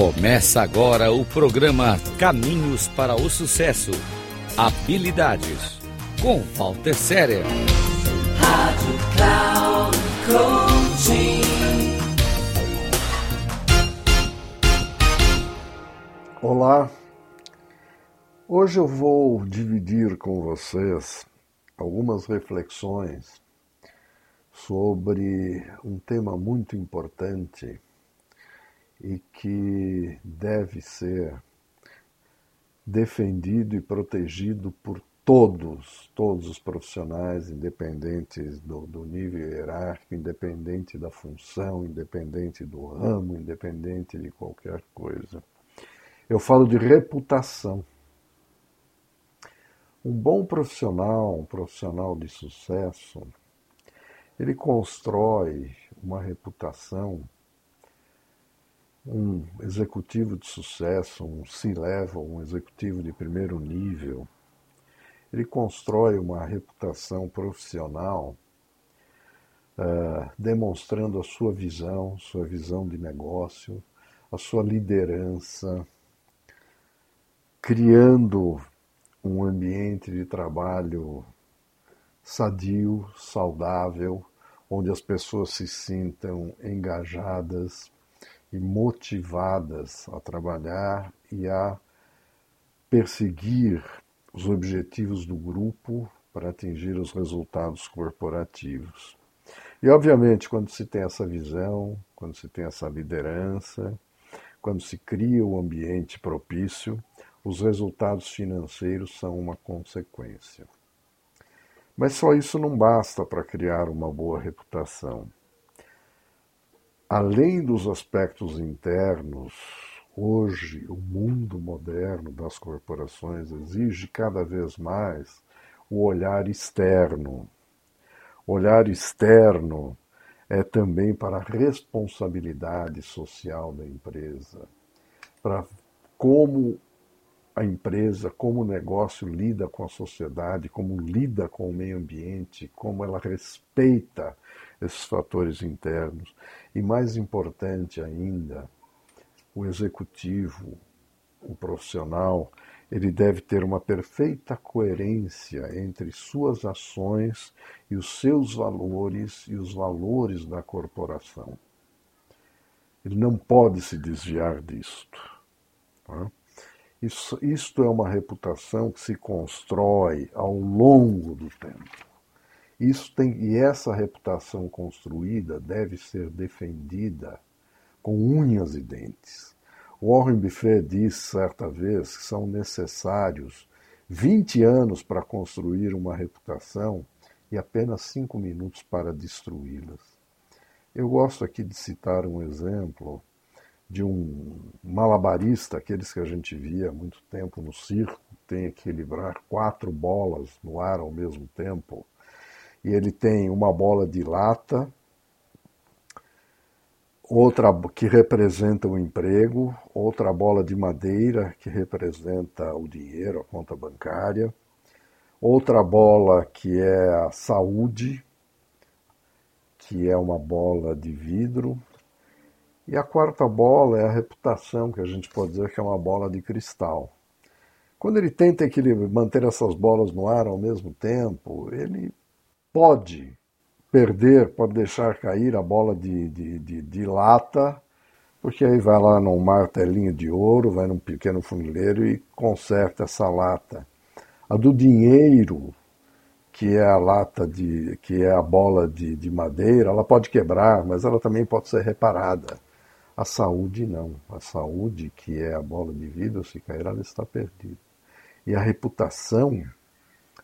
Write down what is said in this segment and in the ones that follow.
Começa agora o programa Caminhos para o Sucesso. Habilidades com Walter Séria. Rádio Cloud Coaching. Olá, hoje eu vou dividir com vocês algumas reflexões sobre um tema muito importante e que deve ser defendido e protegido por todos, todos os profissionais, independentes do, do, nível hierárquico, independente da função, independente do ramo, independente de qualquer coisa. Eu falo de reputação. Um bom profissional, um profissional de sucesso, ele constrói uma reputação um executivo de sucesso, um C-level, um executivo de primeiro nível, ele constrói uma reputação profissional uh, demonstrando a sua visão, sua visão de negócio, a sua liderança, criando um ambiente de trabalho sadio, saudável, onde as pessoas se sintam engajadas, e motivadas a trabalhar e a perseguir os objetivos do grupo para atingir os resultados corporativos. E, obviamente, quando se tem essa visão, quando se tem essa liderança, quando se cria o um ambiente propício, os resultados financeiros são uma consequência. Mas só isso não basta para criar uma boa reputação além dos aspectos internos, hoje o mundo moderno das corporações exige cada vez mais o olhar externo. Olhar externo é também para a responsabilidade social da empresa, para como a empresa, como o negócio lida com a sociedade, como lida com o meio ambiente, como ela respeita esses fatores internos. E mais importante ainda, o executivo, o profissional, ele deve ter uma perfeita coerência entre suas ações e os seus valores e os valores da corporação. Ele não pode se desviar disto. Tá? Isso, isto é uma reputação que se constrói ao longo do tempo. Isso tem, e essa reputação construída deve ser defendida com unhas e dentes. Warren Buffett disse certa vez que são necessários 20 anos para construir uma reputação e apenas 5 minutos para destruí-las. Eu gosto aqui de citar um exemplo de um malabarista, aqueles que a gente via há muito tempo no circo, tem que equilibrar quatro bolas no ar ao mesmo tempo e ele tem uma bola de lata, outra que representa o emprego, outra bola de madeira que representa o dinheiro, a conta bancária, outra bola que é a saúde, que é uma bola de vidro, e a quarta bola é a reputação, que a gente pode dizer que é uma bola de cristal. Quando ele tenta manter essas bolas no ar ao mesmo tempo, ele pode perder, pode deixar cair a bola de, de, de, de lata, porque aí vai lá num martelinho de ouro, vai num pequeno funileiro e conserta essa lata. A do dinheiro, que é a lata de, que é a bola de, de madeira, ela pode quebrar, mas ela também pode ser reparada. A saúde não. A saúde, que é a bola de vidro, se cair, ela está perdida. E a reputação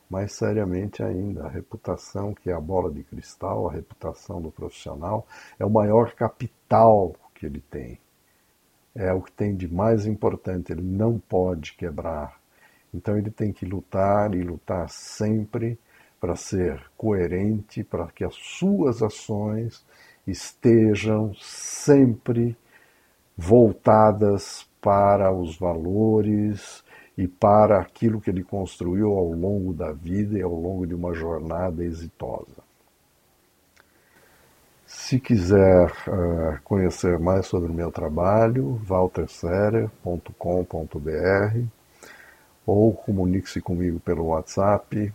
mais seriamente ainda, a reputação, que é a bola de cristal, a reputação do profissional, é o maior capital que ele tem. É o que tem de mais importante, ele não pode quebrar. Então ele tem que lutar e lutar sempre para ser coerente, para que as suas ações estejam sempre voltadas para os valores, e para aquilo que ele construiu ao longo da vida e ao longo de uma jornada exitosa. Se quiser uh, conhecer mais sobre o meu trabalho, walterserer.com.br ou comunique-se comigo pelo WhatsApp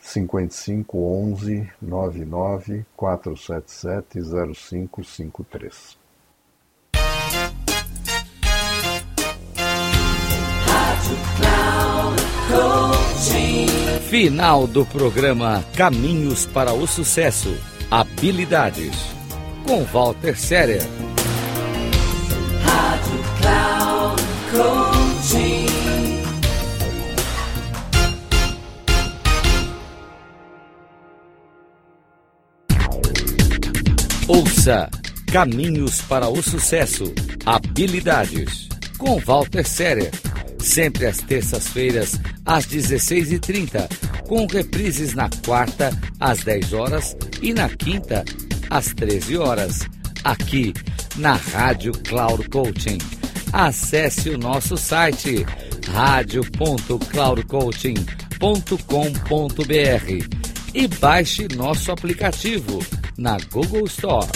55 11 99 477 0553. Final do programa Caminhos para o Sucesso. Habilidades. Com Walter Séria. Rádio Cloud. Ouça Caminhos para o Sucesso. Habilidades. Com Walter Séria sempre às terças-feiras, às 16h30, com reprises na quarta, às 10 horas e na quinta, às 13 horas, aqui na Rádio Cloud Coaching. Acesse o nosso site radio.cloudcoaching.com.br e baixe nosso aplicativo na Google Store.